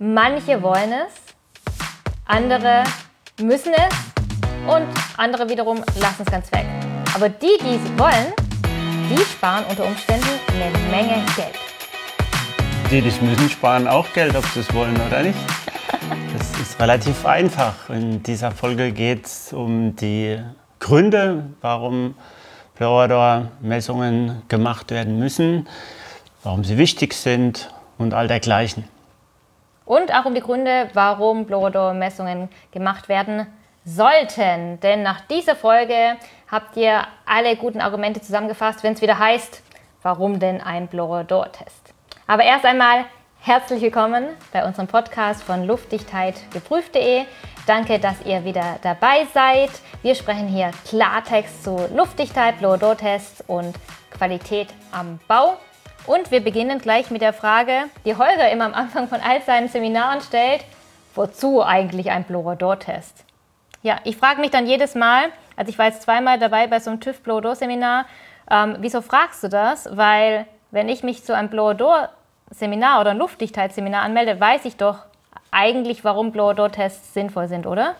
Manche wollen es, andere müssen es und andere wiederum lassen es ganz weg. Aber die, die es wollen, die sparen unter Umständen eine Menge Geld. Die, die es müssen, sparen auch Geld, ob sie es wollen oder nicht. Das ist relativ einfach. In dieser Folge geht es um die Gründe, warum Fluoridor-Messungen gemacht werden müssen, warum sie wichtig sind und all dergleichen und auch um die Gründe, warum Blorodor-Messungen gemacht werden sollten. Denn nach dieser Folge habt ihr alle guten Argumente zusammengefasst, wenn es wieder heißt, warum denn ein Blorodor-Test. Aber erst einmal herzlich willkommen bei unserem Podcast von Luftdichtheit geprüft.de. Danke, dass ihr wieder dabei seid. Wir sprechen hier Klartext zu Luftdichtheit, Blorodor-Tests und Qualität am Bau. Und wir beginnen gleich mit der Frage, die Holger immer am Anfang von all seinen Seminaren stellt, wozu eigentlich ein Blorodor-Test? Ja, ich frage mich dann jedes Mal, also ich war jetzt zweimal dabei bei so einem TÜV Blorodor-Seminar, ähm, wieso fragst du das? Weil wenn ich mich zu einem Blorodor-Seminar oder ein Luftdichtheitsseminar anmelde, weiß ich doch eigentlich, warum Blorodor-Tests sinnvoll sind, oder?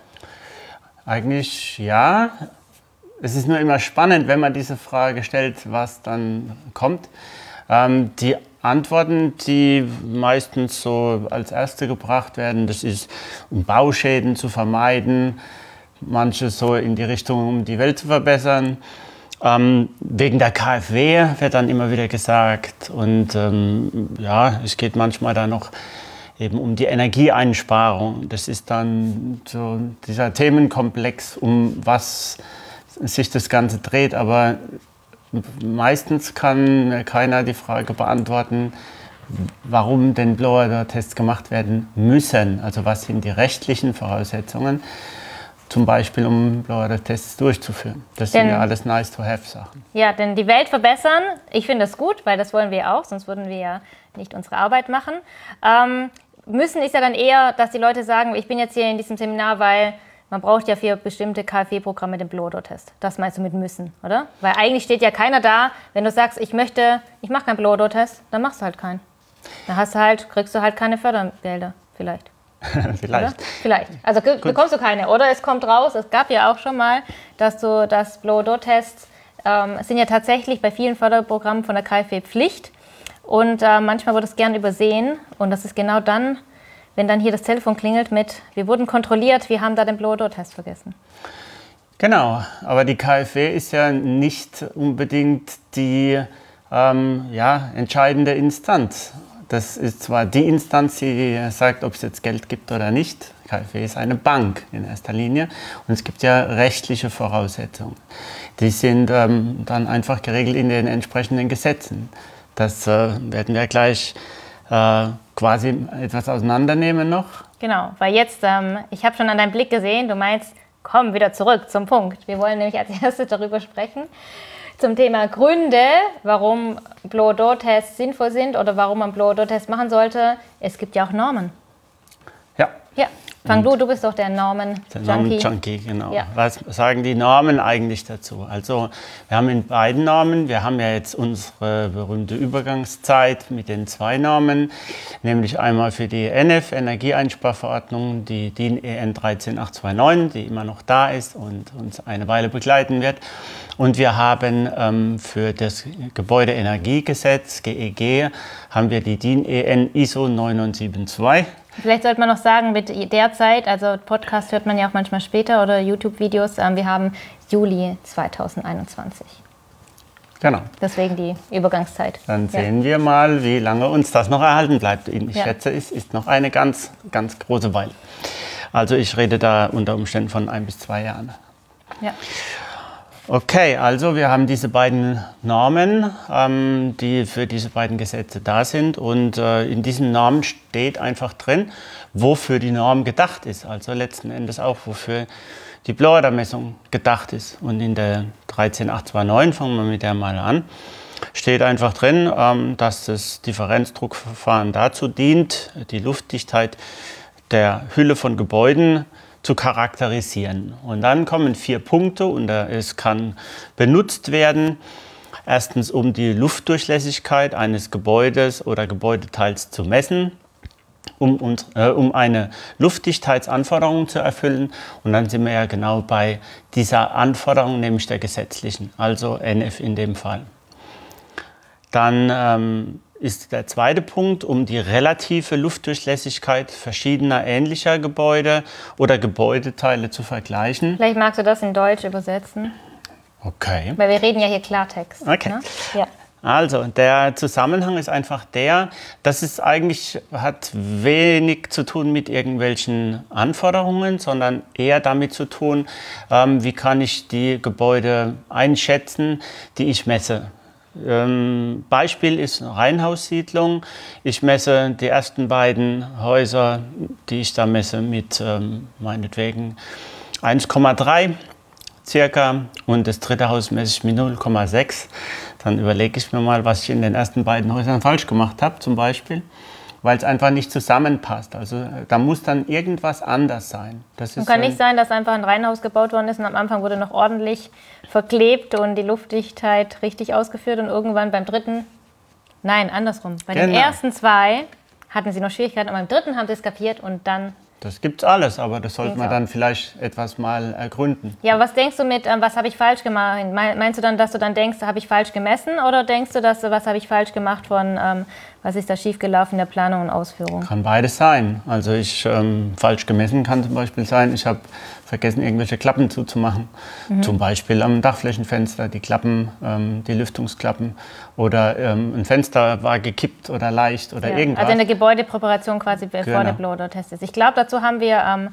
Eigentlich ja. Es ist nur immer spannend, wenn man diese Frage stellt, was dann kommt. Ähm, die Antworten, die meistens so als erste gebracht werden, das ist, um Bauschäden zu vermeiden, manche so in die Richtung, um die Welt zu verbessern. Ähm, wegen der KfW wird dann immer wieder gesagt. Und ähm, ja, es geht manchmal da noch eben um die Energieeinsparung. Das ist dann so dieser Themenkomplex, um was sich das Ganze dreht. Aber Meistens kann keiner die Frage beantworten, warum denn Blower-Tests gemacht werden müssen. Also was sind die rechtlichen Voraussetzungen, zum Beispiel um Blower-Tests durchzuführen. Das denn, sind ja alles nice-to-have-Sachen. Ja, denn die Welt verbessern, ich finde das gut, weil das wollen wir auch, sonst würden wir ja nicht unsere Arbeit machen. Ähm, müssen ist ja dann eher, dass die Leute sagen, ich bin jetzt hier in diesem Seminar, weil man braucht ja für bestimmte KfW-Programme den Bloodor-Test. Das meinst du mit müssen, oder? Weil eigentlich steht ja keiner da, wenn du sagst, ich möchte, ich mache keinen Bloodor-Test, dann machst du halt keinen. Dann hast du halt, kriegst du halt keine Fördergelder, vielleicht. vielleicht. Oder? Vielleicht. Also Gut. bekommst du keine. Oder es kommt raus, es gab ja auch schon mal, dass du das Blow-Door-Tests ähm, sind ja tatsächlich bei vielen Förderprogrammen von der KfW Pflicht. Und äh, manchmal wird es gern übersehen. Und das ist genau dann, wenn dann hier das Telefon klingelt mit, wir wurden kontrolliert, wir haben da den Blow-Door-Test vergessen. Genau, aber die KfW ist ja nicht unbedingt die ähm, ja, entscheidende Instanz. Das ist zwar die Instanz, die sagt, ob es jetzt Geld gibt oder nicht. KfW ist eine Bank in erster Linie und es gibt ja rechtliche Voraussetzungen. Die sind ähm, dann einfach geregelt in den entsprechenden Gesetzen. Das äh, werden wir gleich äh, quasi etwas auseinandernehmen noch. Genau, weil jetzt, ähm, ich habe schon an deinem Blick gesehen, du meinst, komm wieder zurück zum Punkt. Wir wollen nämlich als erstes darüber sprechen, zum Thema Gründe, warum Blow-Door-Tests sinnvoll sind oder warum man Blow-Door-Tests machen sollte. Es gibt ja auch Normen. Ja. Ja, Fang du, du bist doch der Normen-Junkie. Normen-Junkie, genau. Ja. Was sagen die Normen eigentlich dazu? Also wir haben in beiden Normen, wir haben ja jetzt unsere berühmte Übergangszeit mit den zwei Normen, nämlich einmal für die NF, Energieeinsparverordnung, die DIN EN 13829, die immer noch da ist und uns eine Weile begleiten wird. Und wir haben ähm, für das Gebäudeenergiegesetz, GEG, e haben wir die DIN EN ISO 972. Vielleicht sollte man noch sagen, mit der Zeit, also Podcast hört man ja auch manchmal später oder YouTube-Videos, ähm, wir haben Juli 2021. Genau. Deswegen die Übergangszeit. Dann sehen ja. wir mal, wie lange uns das noch erhalten bleibt. Ich ja. schätze, es ist noch eine ganz, ganz große Weile. Also ich rede da unter Umständen von ein bis zwei Jahren. Ja. Okay, also wir haben diese beiden Normen, ähm, die für diese beiden Gesetze da sind. Und äh, in diesen Normen steht einfach drin, wofür die Norm gedacht ist. Also letzten Endes auch, wofür die Blower-Messung gedacht ist. Und in der 13829, fangen wir mit der mal an, steht einfach drin, ähm, dass das Differenzdruckverfahren dazu dient, die Luftdichtheit der Hülle von Gebäuden zu charakterisieren. Und dann kommen vier Punkte und es kann benutzt werden. Erstens, um die Luftdurchlässigkeit eines Gebäudes oder Gebäudeteils zu messen. um, uns, äh, um eine Luftdichtheitsanforderung zu erfüllen. Und dann sind wir ja genau bei dieser Anforderung, nämlich der gesetzlichen, also NF in dem Fall. Dann ähm, ist der zweite Punkt, um die relative Luftdurchlässigkeit verschiedener ähnlicher Gebäude oder Gebäudeteile zu vergleichen. Vielleicht magst du das in Deutsch übersetzen. Okay. Weil wir reden ja hier Klartext. Okay. Ne? Ja. Also, der Zusammenhang ist einfach der, dass es eigentlich hat wenig zu tun mit irgendwelchen Anforderungen, sondern eher damit zu tun, ähm, wie kann ich die Gebäude einschätzen, die ich messe. Ähm, Beispiel ist eine Reihenhaussiedlung. Ich messe die ersten beiden Häuser, die ich da messe, mit ähm, meinetwegen 1,3 circa und das dritte Haus messe ich mit 0,6. Dann überlege ich mir mal, was ich in den ersten beiden Häusern falsch gemacht habe, zum Beispiel, weil es einfach nicht zusammenpasst. Also äh, da muss dann irgendwas anders sein. Das ist kann so nicht sein, dass einfach ein Reihenhaus gebaut worden ist und am Anfang wurde noch ordentlich verklebt und die Luftdichtheit richtig ausgeführt und irgendwann beim dritten, nein, andersrum. Bei genau. den ersten zwei hatten sie noch Schwierigkeiten, aber beim dritten haben sie es kapiert und dann das gibt's alles, aber das sollte man dann vielleicht etwas mal ergründen. Ja, was denkst du mit, ähm, was habe ich falsch gemacht? Meinst du dann, dass du dann denkst, habe ich falsch gemessen oder denkst du, dass was habe ich falsch gemacht von, ähm, was ist da schiefgelaufen in der Planung und Ausführung? Kann beides sein. Also ich ähm, falsch gemessen kann zum Beispiel sein, ich habe vergessen, irgendwelche Klappen zuzumachen. Mhm. Zum Beispiel am Dachflächenfenster, die Klappen, ähm, die Lüftungsklappen. Oder ähm, ein Fenster war gekippt oder leicht oder ja. irgendwas. Also in der Gebäudepräparation quasi bevor genau. der Blower-Test ist. Ich glaube, dazu haben wir ähm,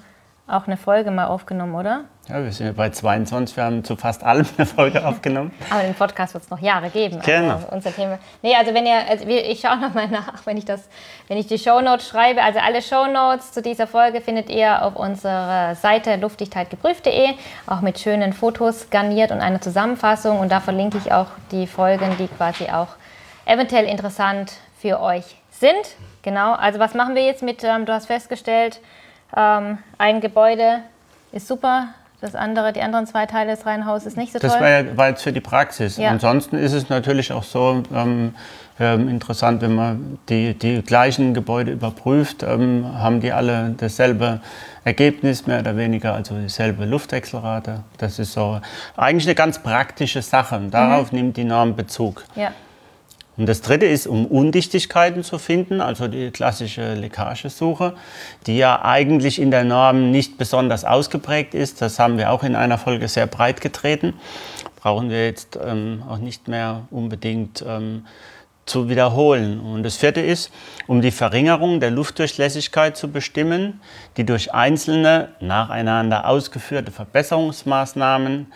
auch eine Folge mal aufgenommen, oder? Ja, wir sind ja bei 22, wir haben zu fast allem eine Folge aufgenommen. Aber den Podcast wird es noch Jahre geben. Genau. Also unser Thema. Nee, also wenn ihr, also ich schaue nochmal nach, wenn ich das, wenn ich die Shownotes schreibe. Also alle Shownotes zu dieser Folge findet ihr auf unserer Seite luftdichtheitgeprüft.de, auch mit schönen Fotos garniert und einer Zusammenfassung. Und da verlinke ich auch die Folgen, die quasi auch eventuell interessant für euch sind. Genau, also was machen wir jetzt mit, ähm, du hast festgestellt, ähm, ein Gebäude ist super, das andere, die anderen zwei Teile des Reihenhauses ist nicht so das toll. Das war jetzt für die Praxis. Ja. Ansonsten ist es natürlich auch so ähm, ähm, interessant, wenn man die, die gleichen Gebäude überprüft, ähm, haben die alle dasselbe Ergebnis, mehr oder weniger, also dieselbe Luftwechselrate. Das ist so eigentlich eine ganz praktische Sache. Darauf mhm. nimmt die Norm Bezug. Ja. Und das dritte ist, um Undichtigkeiten zu finden, also die klassische Leckagesuche, die ja eigentlich in der Norm nicht besonders ausgeprägt ist. Das haben wir auch in einer Folge sehr breit getreten. Brauchen wir jetzt ähm, auch nicht mehr unbedingt ähm, zu wiederholen. Und das vierte ist, um die Verringerung der Luftdurchlässigkeit zu bestimmen, die durch einzelne nacheinander ausgeführte Verbesserungsmaßnahmen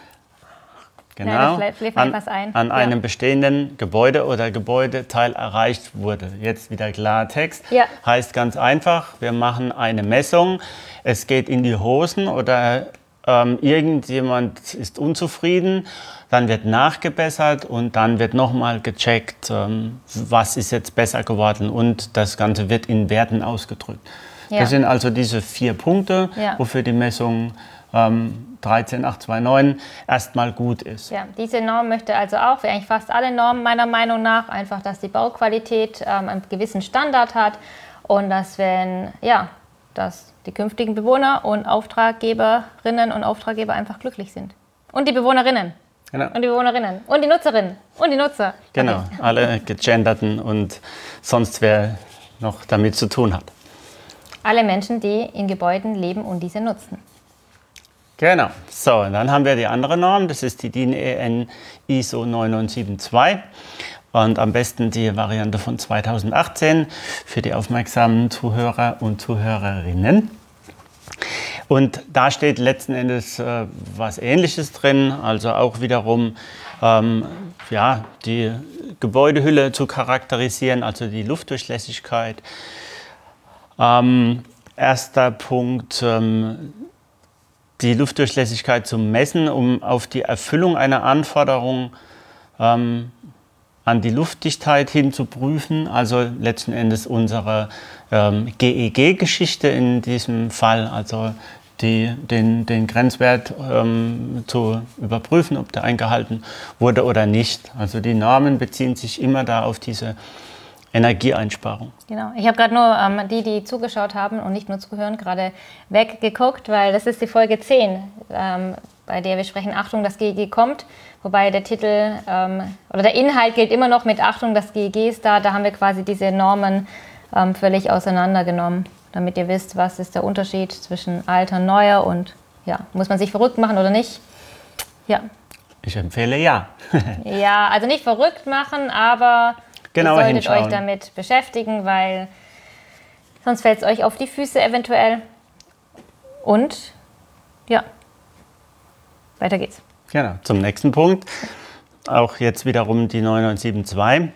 genau, an, an ja. einem bestehenden Gebäude oder Gebäudeteil erreicht wurde. Jetzt wieder Klartext. Ja. Heißt ganz einfach, wir machen eine Messung, es geht in die Hosen oder ähm, irgendjemand ist unzufrieden, dann wird nachgebessert und dann wird nochmal gecheckt, ähm, was ist jetzt besser geworden und das Ganze wird in Werten ausgedrückt. Ja. Das sind also diese vier Punkte, wofür die Messung ähm, 13829 erstmal gut ist. Ja, diese Norm möchte also auch, wie eigentlich fast alle Normen meiner Meinung nach, einfach, dass die Bauqualität ähm, einen gewissen Standard hat und dass wenn, ja, dass die künftigen Bewohner und Auftraggeberinnen und Auftraggeber einfach glücklich sind. Und die Bewohnerinnen. Genau. Und die Bewohnerinnen. Und die Nutzerinnen. Und die Nutzer. Genau, okay. alle gegenderten und sonst wer noch damit zu tun hat. Alle Menschen, die in Gebäuden leben und diese nutzen. Genau. So, und dann haben wir die andere Norm, das ist die DIN EN ISO 9972 und am besten die Variante von 2018 für die aufmerksamen Zuhörer und Zuhörerinnen. Und da steht letzten Endes äh, was Ähnliches drin, also auch wiederum ähm, ja, die Gebäudehülle zu charakterisieren, also die Luftdurchlässigkeit. Ähm, erster Punkt, ähm, die Luftdurchlässigkeit zu messen, um auf die Erfüllung einer Anforderung ähm, an die Luftdichtheit hin zu prüfen. Also letzten Endes unsere ähm, GEG-Geschichte in diesem Fall, also die, den, den Grenzwert ähm, zu überprüfen, ob der eingehalten wurde oder nicht. Also die Normen beziehen sich immer da auf diese Energieeinsparung. Genau. Ich habe gerade nur ähm, die, die zugeschaut haben und nicht nur zuhören, gerade weggeguckt, weil das ist die Folge 10, ähm, bei der wir sprechen, Achtung, das GEG kommt. Wobei der Titel ähm, oder der Inhalt gilt immer noch mit Achtung, das GEG ist da. Da haben wir quasi diese Normen ähm, völlig auseinandergenommen, damit ihr wisst, was ist der Unterschied zwischen alter und neuer und ja, muss man sich verrückt machen oder nicht? Ja. Ich empfehle ja. ja, also nicht verrückt machen, aber Genauer ihr solltet euch damit beschäftigen, weil sonst fällt es euch auf die Füße eventuell. Und ja, weiter geht's. Genau, zum nächsten Punkt. Auch jetzt wiederum die 9972.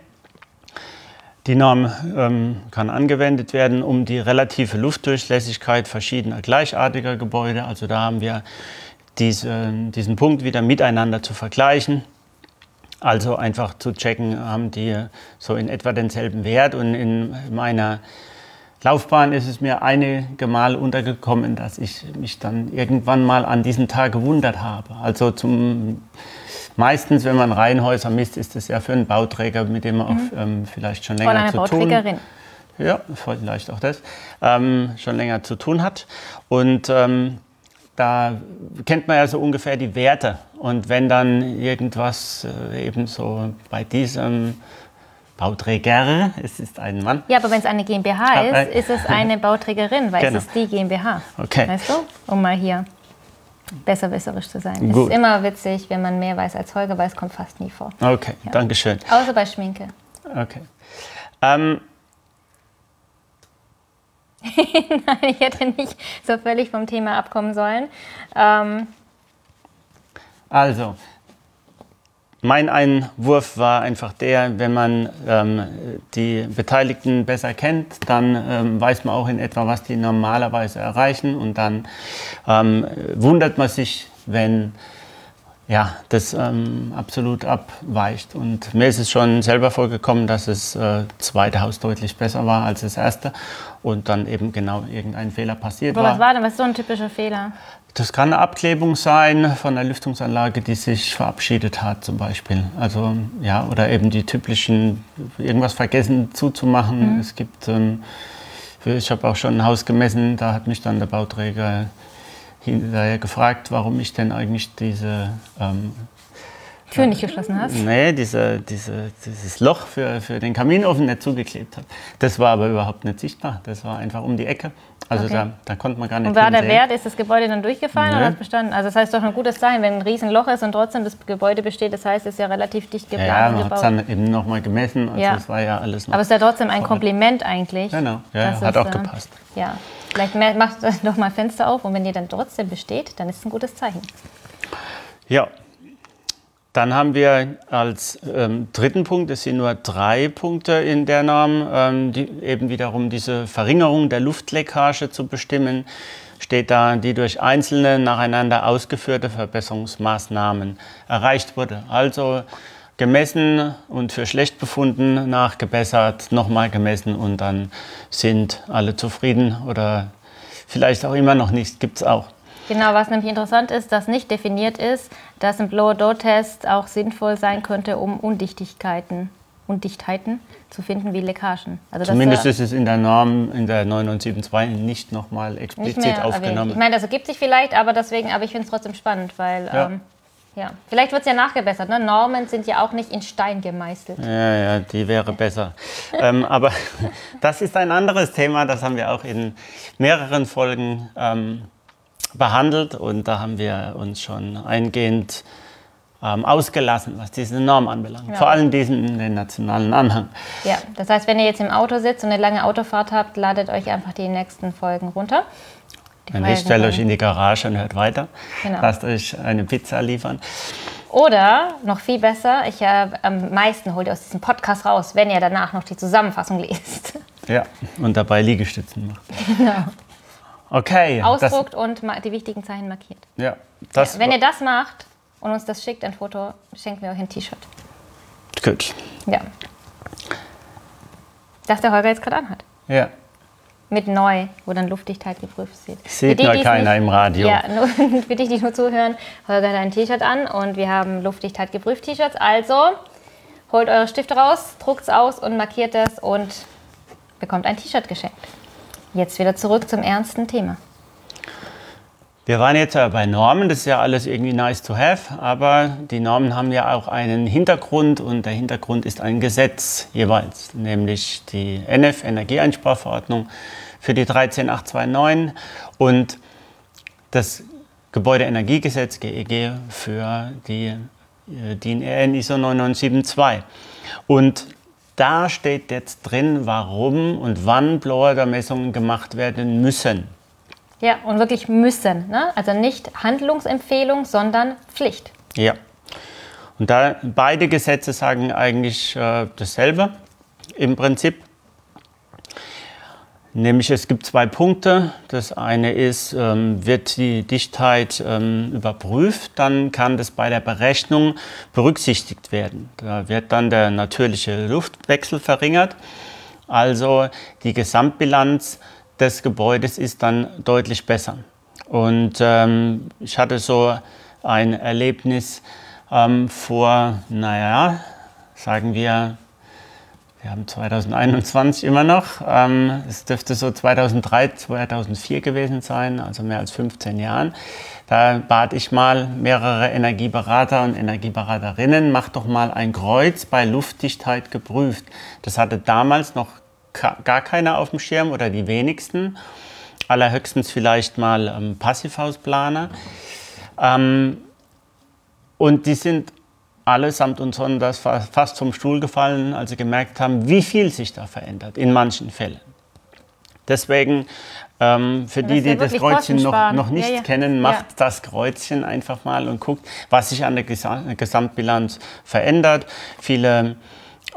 Die Norm ähm, kann angewendet werden, um die relative Luftdurchlässigkeit verschiedener gleichartiger Gebäude, also da haben wir diese, diesen Punkt wieder miteinander zu vergleichen. Also einfach zu checken, haben die so in etwa denselben Wert. Und in meiner Laufbahn ist es mir einige Mal untergekommen, dass ich mich dann irgendwann mal an diesem Tag gewundert habe. Also zum meistens, wenn man Reihenhäuser misst, ist es ja für einen Bauträger, mit dem man auch ähm, vielleicht schon länger einer zu tun Bauträgerin. ja, vielleicht auch das, ähm, schon länger zu tun hat. Und ähm, da kennt man ja so ungefähr die Werte. Und wenn dann irgendwas äh, eben so bei diesem Bauträger, es ist ein Mann, Ja, aber wenn es eine GmbH ist, äh. ist es eine Bauträgerin, weil Genau. es ist die GmbH. Okay. Weißt du? Um mal hier besserwisserisch zu sein. Es Gut. ist immer witzig, wenn man mehr weiß als Holger, weil es kommt fast nie vor. okay, danke schön. Außer bei Schminke. Okay. Ähm, Ich hätte nicht so völlig vom Thema abkommen sollen. Ähm, Also, mein Einwurf war einfach der, wenn man ähm, die Beteiligten besser kennt, dann ähm, weiß man auch in etwa, was die normalerweise erreichen und dann ähm, wundert man sich, wenn ja, das ähm, absolut abweicht. Und mir ist es schon selber vorgekommen, dass das äh, zweite Haus deutlich besser war als das erste und dann eben genau irgendein Fehler passiert aber war. was war denn? Was ist so ein typischer Fehler? Das kann eine Abklebung sein von der Lüftungsanlage, die sich verabschiedet hat zum Beispiel. Also ja, oder eben die typischen irgendwas vergessen zuzumachen. Es gibt, ähm, ich habe auch schon ein Haus gemessen, da hat mich dann der Bauträger hinterher gefragt, warum ich denn eigentlich diese ähm, Tür nicht geschlossen hast? Nee, diese, diese, dieses Loch für, für den Kaminofen nicht zugeklebt hat. Das war aber überhaupt nicht sichtbar. Das war einfach um die Ecke. Also Okay. da, da konnte man gar nicht Und war der. Wert, ist das Gebäude dann durchgefallen Nö. oder hat es bestanden? Also das heißt doch ein gutes Zeichen, wenn ein Riesenloch ist und trotzdem das Gebäude besteht, das heißt, es ist ja relativ dicht Ja, geplant ja und man hat es gebaut. dann eben nochmal gemessen. Also Ja. es war ja alles noch. Aber es ist ja trotzdem ein Kompliment eigentlich. Genau, ja, ja, hat auch äh, gepasst. Ja, vielleicht macht doch mal Fenster auf und wenn ihr dann trotzdem besteht, dann ist es ein gutes Zeichen. Ja. Dann haben wir als ähm, dritten Punkt, es sind nur drei Punkte in der Norm, ähm, die eben wiederum diese Verringerung der Luftleckage zu bestimmen, steht da, die durch einzelne nacheinander ausgeführte Verbesserungsmaßnahmen erreicht wurde. Also gemessen und für schlecht befunden, nachgebessert, nochmal gemessen und dann sind alle zufrieden oder vielleicht auch immer noch nicht, gibt es auch. Genau, was nämlich interessant ist, dass nicht definiert ist, dass ein Blow-Door-Test auch sinnvoll sein könnte, um Undichtigkeiten, Undichtheiten zu finden wie Leckagen. Also Zumindest ist es in der Norm, in der 9972 nicht nochmal nicht explizit erwähnt. aufgenommen. Ich meine, das ergibt sich vielleicht, aber deswegen, aber ich finde es trotzdem spannend, weil Ja. ähm, ja, vielleicht wird es ja nachgebessert. Ne? Normen sind ja auch nicht in Stein gemeißelt. ja, ja, die wäre besser. ähm, aber das ist ein anderes Thema, das haben wir auch in mehreren Folgen ähm, behandelt und da haben wir uns schon eingehend ähm, ausgelassen, was diese Norm anbelangt. Ja. Vor allem diesen den nationalen Anhang. Ja, das heißt, wenn ihr jetzt im Auto sitzt und eine lange Autofahrt habt, ladet euch einfach die nächsten Folgen runter. Die Wenn nicht, stellt euch in die Garage und hört weiter. Genau. Lasst euch eine Pizza liefern. Oder noch viel besser, ich äh, am meisten holt ihr aus diesem Podcast raus, wenn ihr danach noch die Zusammenfassung lest. Ja, und dabei Liegestützen macht. Genau. Okay. das- Ausdruckt und ma- die wichtigen Zeichen markiert. Ja, das Wenn ihr das macht und uns das schickt, ein Foto, schenken wir euch ein T-Shirt. gut. Ja. Das der Holger jetzt gerade anhat. Ja. Mit neu, wo dann Luftdichtheit geprüft steht. Sieht Für die, keiner nicht- im Radio. Ja, nur, für die, die nur zuhören, Holger hat ein T-Shirt an und wir haben Luftdichtheit geprüft T-Shirts. Also, holt eure Stifte raus, druckt es aus und markiert es und bekommt ein T-Shirt geschenkt. Jetzt wieder zurück zum ernsten Thema. Wir waren jetzt ja bei Normen, das ist ja alles irgendwie nice to have, aber die Normen haben ja auch einen Hintergrund und der Hintergrund ist ein Gesetz jeweils, nämlich die NF Energieeinsparverordnung für die 13829 und das Gebäudeenergiegesetz GEG für die DIN EN ISO 9972. Und da steht jetzt drin, warum und wann Blower-Messungen gemacht werden müssen. Ja, und wirklich müssen. Ne? Also nicht Handlungsempfehlung, sondern Pflicht. Ja. Und da beide Gesetze sagen eigentlich äh, dasselbe im Prinzip. Nämlich es gibt zwei Punkte. Das eine ist, ähm, wird die Dichtheit ähm, überprüft, dann kann das bei der Berechnung berücksichtigt werden. Da wird dann der natürliche Luftwechsel verringert. Also die Gesamtbilanz des Gebäudes ist dann deutlich besser. Und ähm, ich hatte so ein Erlebnis ähm, vor, naja, sagen wir, wir haben 2021 immer noch. Ähm, es dürfte so 2003, 2004 gewesen sein, also mehr als 15 Jahren. Da bat ich mal mehrere Energieberater und Energieberaterinnen, macht doch mal ein Kreuz bei Luftdichtheit geprüft. Das hatte damals noch gar keiner auf dem Schirm oder die wenigsten. Allerhöchstens vielleicht mal ähm, Passivhausplaner. Ähm, und die sind allesamt und sonders fast vom Stuhl gefallen, als sie gemerkt haben, wie viel sich da verändert in manchen Fällen. Deswegen, ähm, für die, die das Kreuzchen noch, noch nicht ja, ja. kennen, macht ja. das Kreuzchen einfach mal und guckt, was sich an der Gesamtbilanz verändert. Viele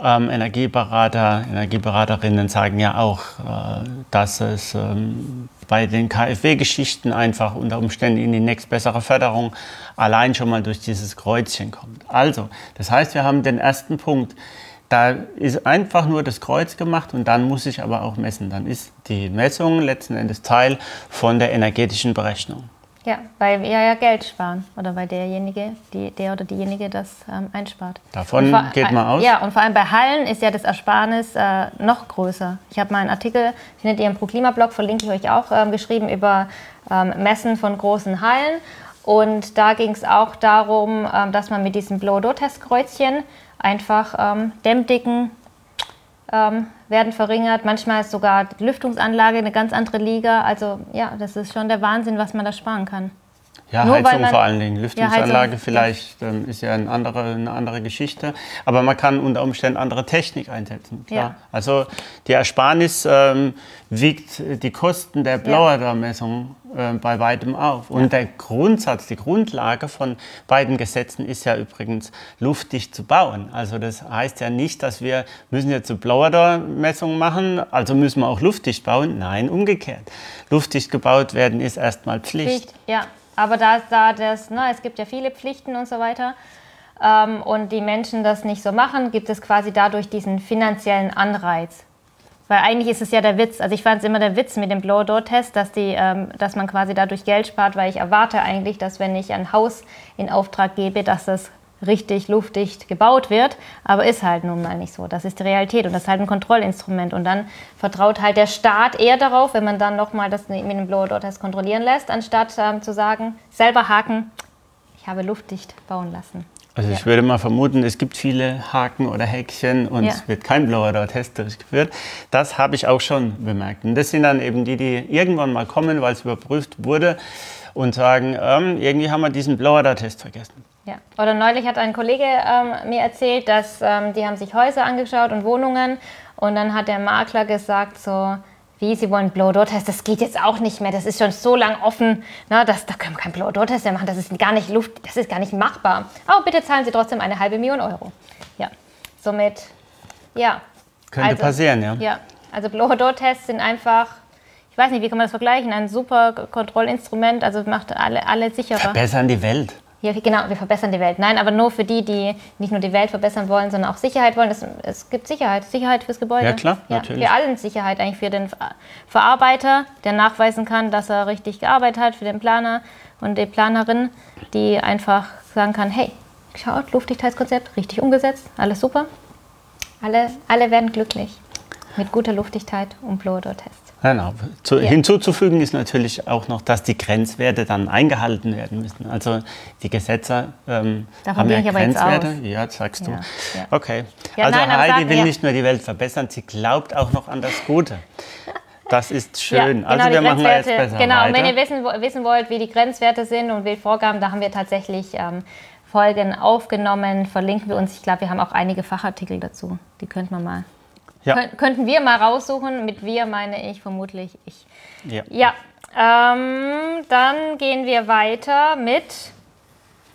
ähm, Energieberater, Energieberaterinnen sagen ja auch, äh, dass es ähm, bei den KfW-Geschichten einfach unter Umständen in die nächstbessere Förderung allein schon mal durch dieses Kreuzchen kommt. Also, das heißt, wir haben den ersten Punkt. Da ist einfach nur das Kreuz gemacht und dann muss ich aber auch messen. Dann ist die Messung letzten Endes Teil von der energetischen Berechnung. Ja, weil wir ja Geld sparen oder weil derjenige, die, der oder diejenige das ähm, einspart. Davon vor, geht man aus? Ja, und vor allem bei Hallen ist ja das Ersparnis äh, noch größer. Ich habe mal einen Artikel, findet ihr im ProKlima-Blog, verlinke ich euch auch, ähm, geschrieben über ähm, Messen von großen Hallen. Und da ging es auch darum, ähm, dass man mit diesem Blow-Do-Testkreuzchen einfach ähm, Dämmdicken ähm, werden verringert. Manchmal ist sogar die Lüftungsanlage eine ganz andere Liga. Also ja, das ist schon der Wahnsinn, was man da sparen kann. Ja, Nur Heizung man, vor allen Dingen. Lüftungsanlage ja, vielleicht ja. Ähm, ist ja eine andere, eine andere Geschichte. Aber man kann unter Umständen andere Technik einsetzen. Klar. Ja. Also die Ersparnis ähm, wiegt die Kosten der Blower-Messung äh, bei weitem auf. Und der Grundsatz, die Grundlage von beiden Gesetzen ist ja übrigens luftdicht zu bauen. Also das heißt ja nicht, dass wir müssen jetzt eine Blower-Messung machen, also müssen wir auch luftdicht bauen. Nein, umgekehrt. Luftdicht gebaut werden ist erstmal Pflicht. Pflicht ja. Aber da, da das, ne, es gibt ja viele Pflichten und so weiter ähm, und die Menschen das nicht so machen, gibt es quasi dadurch diesen finanziellen Anreiz. Weil eigentlich ist es ja der Witz, also ich fand es immer der Witz mit dem Blow-Door-Test, dass, ähm, dass man quasi dadurch Geld spart, weil ich erwarte eigentlich, dass wenn ich ein Haus in Auftrag gebe, dass das richtig luftdicht gebaut wird, aber ist halt nun mal nicht so. Das ist die Realität und das ist halt ein Kontrollinstrument. Und dann vertraut halt der Staat eher darauf, wenn man dann nochmal das mit dem Blower-Door-Test kontrollieren lässt, anstatt ähm, zu sagen, selber haken, ich habe luftdicht bauen lassen. Also ich würde mal vermuten, es gibt viele Haken oder Häkchen und ja. es wird kein Blower-Door-Test durchgeführt. Das habe ich auch schon bemerkt. Und das sind dann eben die, die irgendwann mal kommen, weil es überprüft wurde und sagen, ähm, irgendwie haben wir diesen Blower-Door-Test vergessen. Ja. Oder neulich hat ein Kollege ähm, mir erzählt, dass ähm, die haben sich Häuser angeschaut und Wohnungen und dann hat der Makler gesagt so, wie, Sie wollen Blow-Door-Test, das geht jetzt auch nicht mehr, das ist schon so lang offen, na, das, da können wir keinen Blow-Door-Test mehr machen, das ist gar nicht Luft, das ist gar nicht machbar. Aber bitte zahlen Sie trotzdem eine halbe Million Euro. Ja, somit, ja. Könnte also, passieren, ja. Ja, also Blow-Door-Tests sind einfach, ich weiß nicht, wie kann man das vergleichen, ein super Kontrollinstrument, also macht alle, alle sicherer. Verbessern die Welt. Ja, genau, wir verbessern die Welt. Nein, aber nur für die, die nicht nur die Welt verbessern wollen, sondern auch Sicherheit wollen. Es, es gibt Sicherheit, Sicherheit fürs Gebäude. Ja, klar, ja, natürlich. Wir allen Sicherheit eigentlich für den Verarbeiter, der nachweisen kann, dass er richtig gearbeitet hat, für den Planer und die Planerin, die einfach sagen kann, hey, schaut, Luftdichtheitskonzept, richtig umgesetzt, alles super. Alle, alle werden glücklich mit guter Luftigkeit und Blodor-Test. Genau. Zu, ja. Hinzuzufügen ist natürlich auch noch, dass die Grenzwerte dann eingehalten werden müssen. Also die Gesetze ähm, haben ja Grenzwerte. Ja, sagst du. Ja, ja. Okay. also nein, Heidi will nicht nur die Welt verbessern, sie glaubt auch noch an das Gute. Das ist schön. Genau, also wir machen jetzt besser Genau, weiter. und wenn ihr wissen, wissen wollt, wie die Grenzwerte sind und wie Vorgaben, da haben wir tatsächlich ähm, Folgen aufgenommen. Verlinken wir uns. Ich glaube, wir haben auch einige Fachartikel dazu. Die könnte man mal ja. Kön könnten wir mal raussuchen. Mit wir meine ich vermutlich ich. Ja. ja ähm, dann gehen wir weiter mit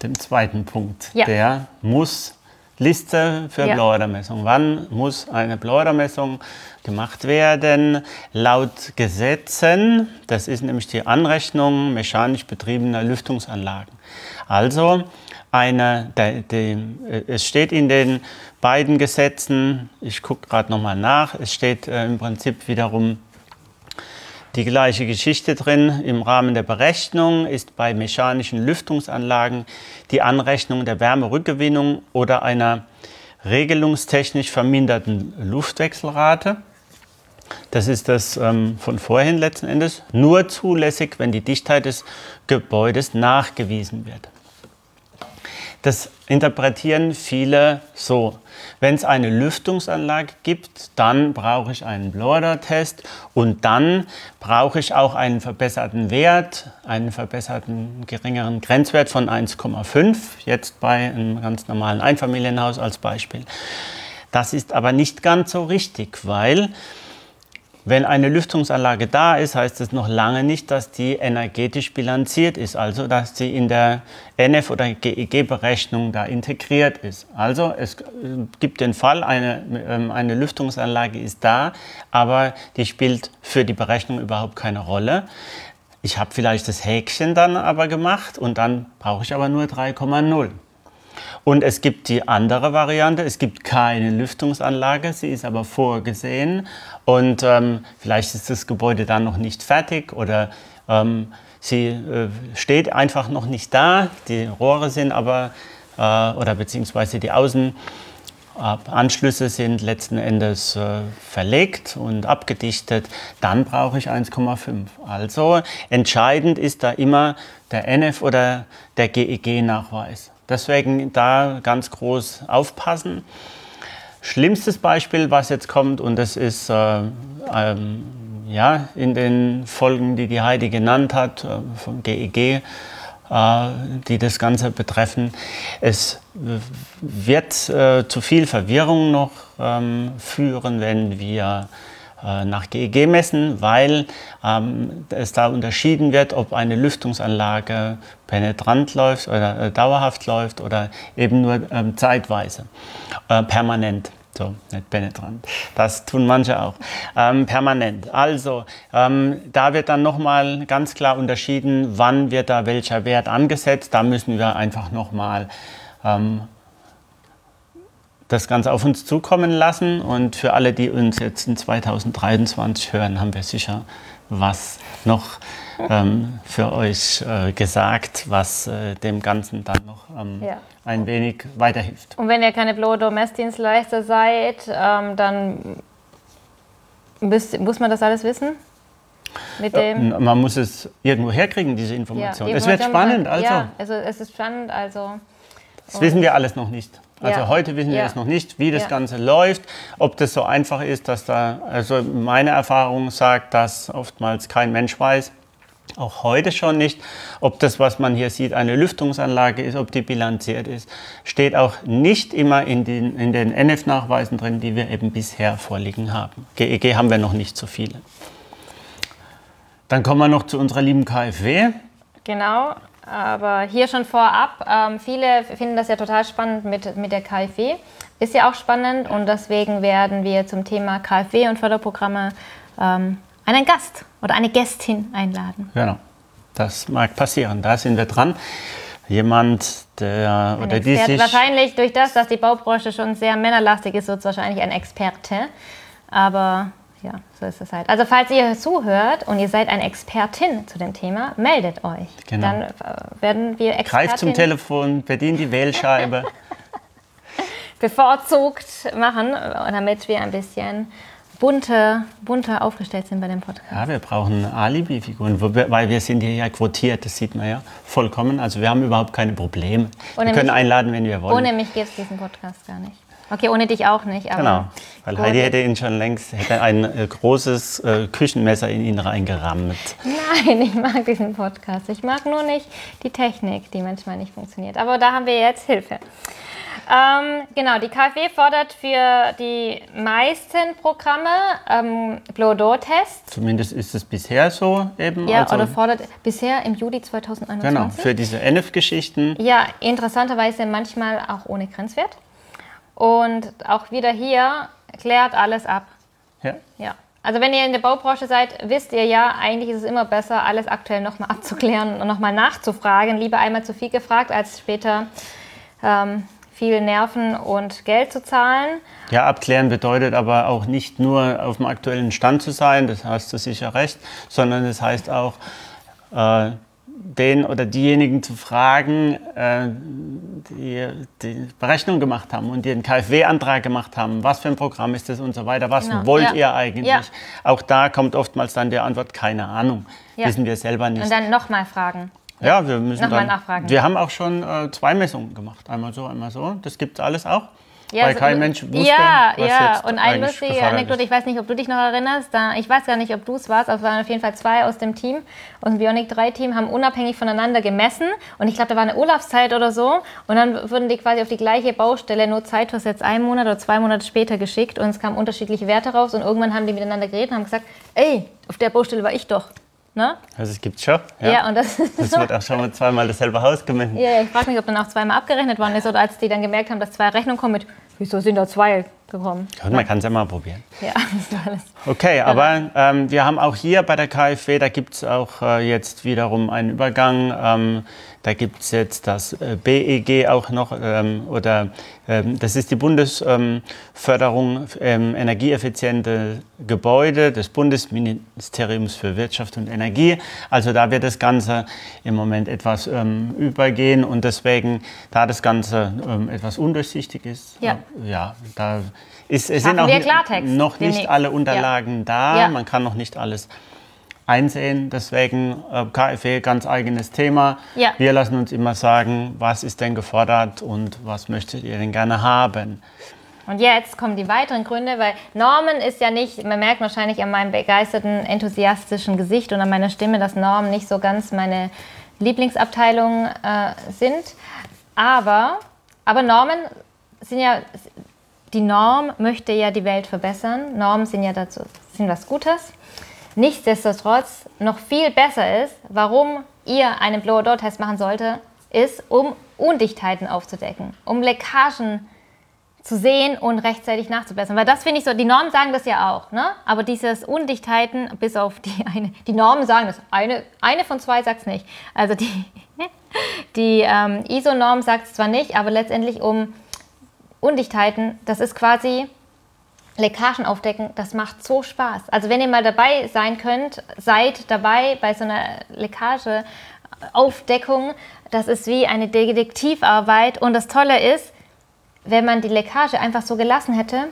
dem zweiten Punkt. Ja. Der muss Liste für ja. Blauermessung. Wann muss eine Blauermessung gemacht werden? Laut Gesetzen, das ist nämlich die Anrechnung mechanisch betriebener Lüftungsanlagen. Also eine, der, der, es steht in den beiden Gesetzen, ich gucke gerade nochmal nach, es steht äh, im Prinzip wiederum die gleiche Geschichte drin. Im Rahmen der Berechnung ist bei mechanischen Lüftungsanlagen die Anrechnung der Wärmerückgewinnung oder einer regelungstechnisch verminderten Luftwechselrate, das ist das ähm, von vorhin letzten Endes, nur zulässig, wenn die Dichtheit des Gebäudes nachgewiesen wird. Das interpretieren viele so. Wenn es eine Lüftungsanlage gibt, dann brauche ich einen Blower-Test und dann brauche ich auch einen verbesserten Wert, einen verbesserten geringeren Grenzwert von 1,5, jetzt bei einem ganz normalen Einfamilienhaus als Beispiel. Das ist aber nicht ganz so richtig, weil wenn eine Lüftungsanlage da ist, heißt es noch lange nicht, dass die energetisch bilanziert ist, also dass sie in der NF- oder GEG-Berechnung da integriert ist. Also es äh, gibt den Fall, eine, ähm, eine Lüftungsanlage ist da, aber die spielt für die Berechnung überhaupt keine Rolle. Ich habe vielleicht das Häkchen dann aber gemacht und dann brauche ich aber nur 3,0. Und es gibt die andere Variante, es gibt keine Lüftungsanlage, sie ist aber vorgesehen. Und ähm, vielleicht ist das Gebäude dann noch nicht fertig oder ähm, sie äh, steht einfach noch nicht da, die Rohre sind aber, äh, oder beziehungsweise die Außenanschlüsse sind letzten Endes äh, verlegt und abgedichtet, dann brauche ich 1,5. Also entscheidend ist da immer der NF oder der GEG-Nachweis. Deswegen da ganz groß aufpassen. Schlimmstes Beispiel, was jetzt kommt, und das ist äh, ähm, ja, in den Folgen, die die Heidi genannt hat, äh, vom GEG, äh, die das Ganze betreffen. Es wird äh, zu viel Verwirrung noch ähm, führen, wenn wir nach GEG messen, weil ähm, es da unterschieden wird, ob eine Lüftungsanlage penetrant läuft oder äh, dauerhaft läuft oder eben nur ähm, zeitweise, äh, permanent. So, nicht penetrant. Das tun manche auch. Ähm, permanent. Also, ähm, da wird dann nochmal ganz klar unterschieden, wann wird da welcher Wert angesetzt. Da müssen wir einfach nochmal ähm, das Ganze auf uns zukommen lassen. Und für alle, die uns jetzt in 2023 hören, haben wir sicher was noch ähm, für euch äh, gesagt, was äh, dem Ganzen dann noch ähm, ja. ein wenig weiterhilft. Und wenn ihr keine Blow-Messdienstleister seid, ähm, dann müsst, muss man das alles wissen? Dem man muss es irgendwo herkriegen, diese Information. Ja, es wird spannend. Also. Ja, also es ist spannend. Also, das wissen wir alles noch nicht. Also ja. heute wissen wir ja. es noch nicht, wie das ja. Ganze läuft, ob das so einfach ist, dass da, also meine Erfahrung sagt, dass oftmals kein Mensch weiß, auch heute schon nicht, ob das, was man hier sieht, eine Lüftungsanlage ist, ob die bilanziert ist. Steht auch nicht immer in den, in den NF-Nachweisen drin, die wir eben bisher vorliegen haben. GEG e haben wir noch nicht so viele. Dann kommen wir noch zu unserer lieben KfW. Genau, aber hier schon vorab, ähm, viele finden das ja total spannend mit, mit der KfW. Ist ja auch spannend und deswegen werden wir zum Thema KfW und Förderprogramme ähm, einen Gast oder eine Gästin einladen. Genau, das mag passieren. Da sind wir dran. Jemand, der ein oder die sich. Wahrscheinlich durch das, dass die Baubranche schon sehr männerlastig ist, wird es wahrscheinlich ein Experte. Aber ja, so ist es halt. Also falls ihr zuhört und ihr seid eine Expertin zu dem Thema, meldet euch. Genau. Dann äh, werden wir Expertin. Greift zum Telefon, bedient die Wählscheibe. bevorzugt machen, damit wir ein bisschen bunter, bunter aufgestellt sind bei dem Podcast. Ja, wir brauchen Alibi-Figuren, weil wir sind hier ja quotiert, das sieht man ja vollkommen. Also wir haben überhaupt keine Probleme. Ohne wir können mich- einladen, wenn wir wollen. Ohne mich gibt es diesen Podcast gar nicht. Okay, ohne dich auch nicht. Aber Genau, weil Gut. Heidi hätte ihn schon längst hätte ein äh, großes äh, Küchenmesser in ihn reingerammt. Nein, ich mag diesen Podcast. Ich mag nur nicht die Technik, die manchmal nicht funktioniert. Aber da haben wir jetzt Hilfe. Ähm, genau, die KfW fordert für die meisten Programme ähm, Blow-Door-Tests. Zumindest ist es bisher so eben. Ja, also, oder fordert bisher im Juli 2021. genau, für diese NF-Geschichten. Ja, interessanterweise manchmal auch ohne Grenzwert. Und auch wieder hier klärt alles ab. Ja. Ja. Also wenn ihr in der Baubranche seid, wisst ihr ja, eigentlich ist es immer besser, alles aktuell nochmal abzuklären und nochmal nachzufragen. Lieber einmal zu viel gefragt, als später ähm, viel Nerven und Geld zu zahlen. Ja, abklären bedeutet aber auch nicht nur auf dem aktuellen Stand zu sein, das hast du sicher recht, sondern es heißt auch, äh, den oder diejenigen zu fragen, äh, die die Berechnung gemacht haben und einen KfW-Antrag gemacht haben. Was für ein Programm ist das und so weiter. Was Genau, wollt ja. ihr eigentlich? Ja. Auch da kommt oftmals dann die Antwort, keine Ahnung. Ja. Wissen wir selber nicht. Und dann nochmal fragen. Ja, wir müssen Nochmal dann, nachfragen. Wir haben auch schon äh, zwei Messungen gemacht. Einmal so, einmal so. Das gibt es alles auch. Ja, weil so- kein Mensch wusste, ja, was ja. jetzt Und eine lustige Anekdote, ich weiß nicht, ob du dich noch erinnerst, da, ich weiß gar nicht, ob du es warst, aber es waren auf jeden Fall zwei aus dem Team, aus dem Bionic 3 Team, haben unabhängig voneinander gemessen und ich glaube, da war eine Urlaubszeit oder so und dann wurden die quasi auf die gleiche Baustelle nur zeitversetzt einen Monat oder zwei Monate später geschickt und es kamen unterschiedliche Werte raus und irgendwann haben die miteinander geredet und haben gesagt, ey, auf der Baustelle war ich doch. Ne? Also es gibt schon. Ja, und das ist Das wird auch schon mal zweimal dasselbe Haus gemessen. Ja, ja, ich frage mich, ob dann auch zweimal abgerechnet worden ist oder als die dann gemerkt haben, dass zwei Rechnungen kommen mit, wieso sind da zwei gekommen? Und man kann es ja mal probieren. Ja, das ist alles. Okay, aber ähm, wir haben auch hier bei der KfW, da gibt es auch äh, jetzt wiederum einen Übergang. Ähm, da gibt es jetzt das äh, BEG auch noch, ähm, oder ähm, das ist die Bundesförderung ähm, energieeffiziente Gebäude des Bundesministeriums für Wirtschaft und Energie. Also da wird das Ganze im Moment etwas ähm, übergehen und deswegen, da das Ganze ähm, etwas undurchsichtig ist, Ja. äh, ja da ist, es Schaffen sind auch noch nicht alle Unterlagen da, Ja. man kann noch nicht alles einsehen. Deswegen äh, KfW ganz eigenes Thema. Ja. Wir lassen uns immer sagen, was ist denn gefordert und was möchtet ihr denn gerne haben. Und jetzt kommen die weiteren Gründe, weil Normen ist ja nicht, man merkt wahrscheinlich an meinem begeisterten, enthusiastischen Gesicht und an meiner Stimme, dass Normen nicht so ganz meine Lieblingsabteilung äh, sind. Aber, aber Normen sind ja, die Norm möchte ja die Welt verbessern. Normen sind ja dazu, sind was Gutes. Nichtsdestotrotz noch viel besser ist, warum ihr einen Blower-Door-Test machen sollte, ist, um Undichtheiten aufzudecken, um Leckagen zu sehen und rechtzeitig nachzubessern. Weil das finde ich so, die Normen sagen das ja auch, ne? aber dieses Undichtheiten, bis auf die eine, die Normen sagen das, eine, eine von zwei sagt es nicht. Also die, die ähm, ISO-Norm sagt es zwar nicht, aber letztendlich um Undichtheiten, das ist quasi Leckagen aufdecken, das macht so Spaß. Also wenn ihr mal dabei sein könnt, seid dabei bei so einer Leckageaufdeckung. Das ist wie eine Detektivarbeit und das Tolle ist, wenn man die Leckage einfach so gelassen hätte,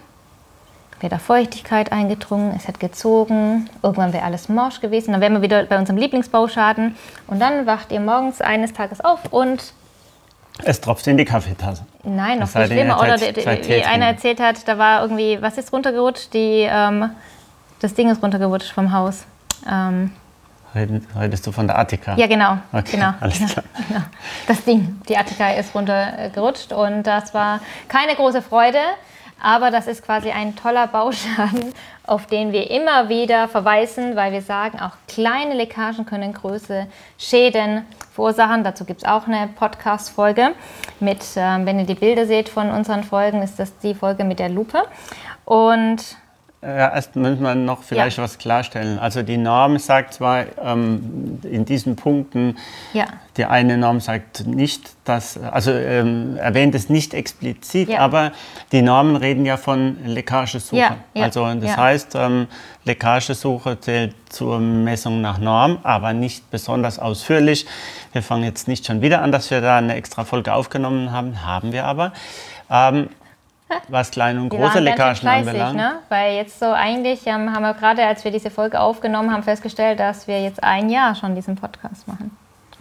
wäre da Feuchtigkeit eingedrungen, es hätte gezogen, irgendwann wäre alles morsch gewesen, dann wären wir wieder bei unserem Lieblingsbauschaden und dann wacht ihr morgens eines Tages auf und Es tropft in die Kaffeetasse. Nein, noch viel schlimmer. Oder die- die- wie einer erzählt hat, da war irgendwie, was ist runtergerutscht? Die, ähm, das Ding ist runtergerutscht vom Haus. Ähm, Redest du von der Attika? ja, genau. Okay, genau, alles genau, klar. genau. Das Ding, die Attika ist runtergerutscht und das war keine große Freude. Aber das ist quasi ein toller Bauschaden, auf den wir immer wieder verweisen, weil wir sagen, auch kleine Leckagen können große Schäden verursachen. Dazu gibt es auch eine Podcast-Folge. Mit, ähm, wenn ihr die Bilder seht von unseren Folgen, ist das die Folge mit der Lupe. Und Ja, erst müssen wir noch vielleicht Ja. was klarstellen. Also die Norm sagt zwar ähm, in diesen Punkten, ja, die eine Norm sagt nicht, dass, also ähm, erwähnt es nicht explizit, Ja. aber die Normen reden ja von Leckagesuche. Also das heißt, ähm, Leckagesuche zählt zur Messung nach Norm, aber nicht besonders ausführlich. Wir fangen jetzt nicht schon wieder an, dass wir da eine extra Folge aufgenommen haben, haben wir aber. Ähm, was kleine und große Leckagen fleißig, anbelangt. ne? Weil jetzt so eigentlich ähm, haben wir gerade, als wir diese Folge aufgenommen haben, festgestellt, dass wir jetzt ein Jahr schon diesen Podcast machen.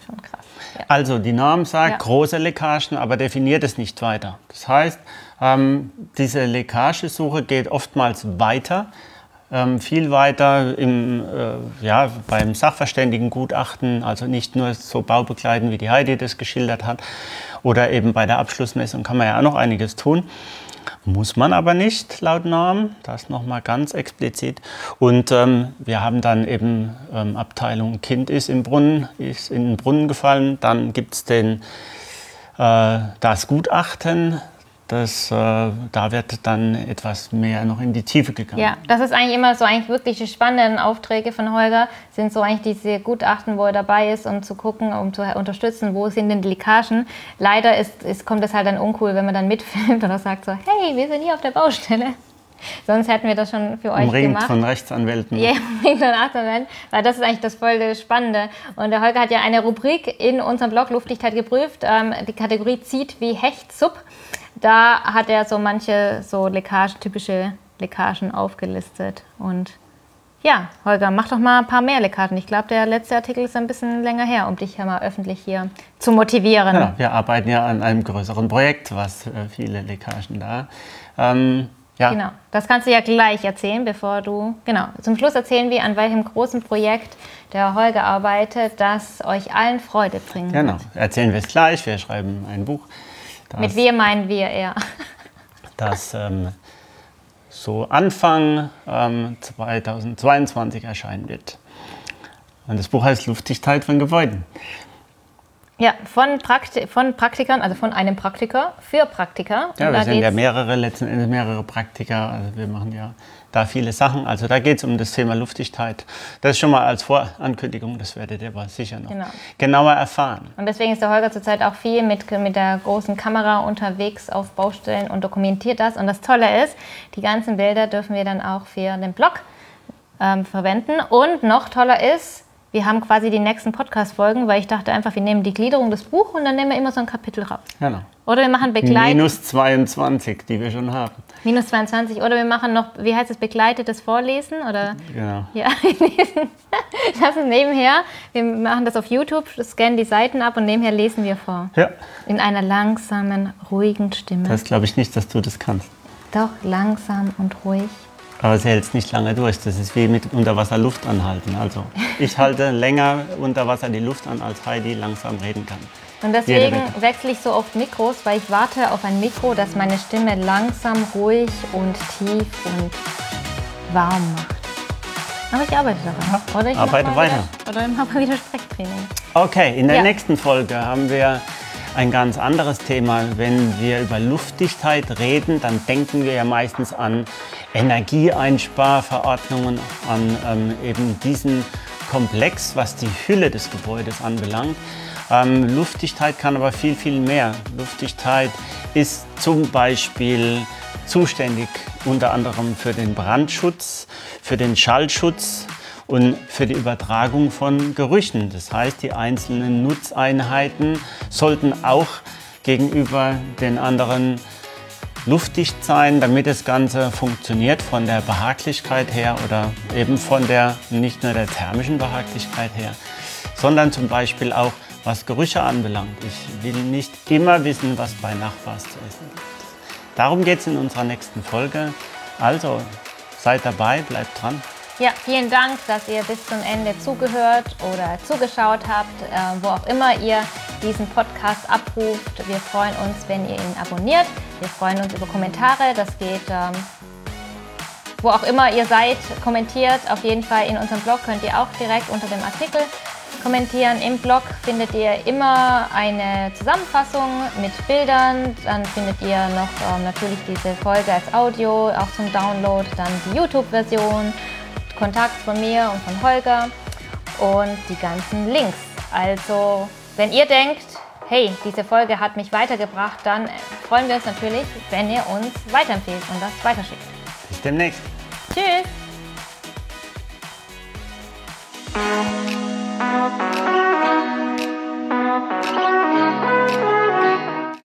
Schon krass. Ja. Also die Norm sagt Ja. große Leckagen, aber definiert es nicht weiter. Das heißt, ähm, diese Leckagesuche geht oftmals weiter, ähm, viel weiter im, äh, ja, beim Sachverständigengutachten, also nicht nur so baubegleitend, wie die Heidi das geschildert hat, oder eben bei der Abschlussmessung kann man ja auch noch einiges tun. Muss man aber nicht, laut Norm. Das nochmal ganz explizit. Und ähm, wir haben dann eben ähm, Abteilung Kind ist im Brunnen, ist in den Brunnen gefallen. Dann gibt es äh, das Gutachten. Das, äh, da wird dann etwas mehr noch in die Tiefe gegangen. Ja, das ist eigentlich immer so eigentlich wirklich die spannenden Aufträge von Holger, sind so eigentlich diese Gutachten, wo er dabei ist, um zu gucken, um zu unterstützen, wo sind denn die Leckagen. Leider ist, ist, kommt es halt dann uncool, wenn man dann mitfilmt oder sagt so, hey, wir sind hier auf der Baustelle. Sonst hätten wir das schon für euch Umringt gemacht. von Rechtsanwälten. Ja, wegen der Nachbarn, weil das ist eigentlich das voll Spannende. Und der Holger hat ja eine Rubrik in unserem Blog Luftdichtheit geprüft, ähm, die Kategorie zieht wie Hecht Sub. Da hat er so manche so Leckagen, typische Leckagen aufgelistet. Und ja, Holger, mach doch mal ein paar mehr Leckagen. Ich glaube, der letzte Artikel ist ein bisschen länger her, um dich ja mal öffentlich hier zu motivieren. Ja, wir arbeiten ja an einem größeren Projekt, was äh, viele Leckagen da. Ähm, ja, Genau, das kannst du ja gleich erzählen, bevor du. Genau, zum Schluss erzählen wir, an welchem großen Projekt der Holger arbeitet, das euch allen Freude bringt. genau. Erzählen wir es gleich. Wir schreiben ein Buch. Das, Mit wir meinen wir eher. das ähm, so Anfang ähm, 2022 erscheinen wird. Und das Buch heißt Luftdichtheit von Gebäuden. Ja, von, Prakti von Praktikern, also von einem Praktiker für Praktiker. Ja, Und wir sind ja mehrere, letzten Endes mehrere Praktiker. Also wir machen ja da viele Sachen. Also da geht es um das Thema Luftdichtheit. Das ist schon mal als Vorankündigung, das werdet ihr aber sicher noch Genau. genauer erfahren. Und deswegen ist der Holger zurzeit auch viel mit, mit der großen Kamera unterwegs auf Baustellen und dokumentiert das. Und das Tolle ist, die ganzen Bilder dürfen wir dann auch für den Blog ähm, verwenden. Und noch toller ist, wir haben quasi die nächsten Podcast-Folgen, weil ich dachte einfach, wir nehmen die Gliederung des Buches und dann nehmen wir immer so ein Kapitel raus. Genau. Oder wir machen begleitet. Minus 22, die wir schon haben. Minus 22. Oder wir machen noch, wie heißt es, begleitetes Vorlesen? Oder Genau. ja, wir lesen das ist nebenher. Wir machen das auf YouTube, scannen die Seiten ab und nebenher lesen wir vor. Ja, In einer langsamen, ruhigen Stimme. das glaube ich nicht, dass du das kannst. Doch langsam und ruhig. Aber sie hält es nicht lange durch. Das ist wie mit Unterwasser Luft anhalten. Also ich halte länger unter Wasser die Luft an, als Heidi langsam reden kann. Und deswegen wechsle ich so oft Mikros, weil ich warte auf ein Mikro, das meine Stimme langsam, ruhig und tief und warm macht. Aber ich arbeite daran. Oder ich arbeite weiter. Wieder, oder ich mache mal wieder Sprechtraining. Okay, in der Ja. nächsten Folge haben wir ein ganz anderes Thema. Wenn wir über Luftdichtheit reden, dann denken wir ja meistens an Energieeinsparverordnungen, an ähm, eben diesen Komplex, was die Hülle des Gebäudes anbelangt. Ähm, Luftdichtheit kann aber viel, viel mehr. Luftdichtheit ist zum Beispiel zuständig unter anderem für den Brandschutz, für den Schallschutz und für die Übertragung von Gerüchen. Das heißt, die einzelnen Nutzeinheiten sollten auch gegenüber den anderen luftdicht sein, damit das Ganze funktioniert von der Behaglichkeit her oder eben von der nicht nur der thermischen Behaglichkeit her, sondern zum Beispiel auch was Gerüche anbelangt. Ich will nicht immer wissen, was bei Nachbars zu essen gibt. Darum geht es in unserer nächsten Folge. Also seid dabei, bleibt dran. Ja, vielen Dank, dass ihr bis zum Ende zugehört oder zugeschaut habt, äh, wo auch immer ihr diesen Podcast abruft. Wir freuen uns, wenn ihr ihn abonniert. Wir freuen uns über Kommentare. Das geht, ähm, wo auch immer ihr seid, kommentiert. Auf jeden Fall in unserem Blog könnt ihr auch direkt unter dem Artikel kommentieren. Im Blog findet ihr immer eine Zusammenfassung mit Bildern. Dann findet ihr noch ähm, natürlich diese Folge als Audio, auch zum Download. Dann die YouTube-Version, Kontakt von mir und von Holger und die ganzen Links. Also, wenn ihr denkt, hey, diese Folge hat mich weitergebracht, dann freuen wir uns natürlich, wenn ihr uns weiterempfehlt und das weiterschickt. Bis demnächst. Tschüss! Thank you.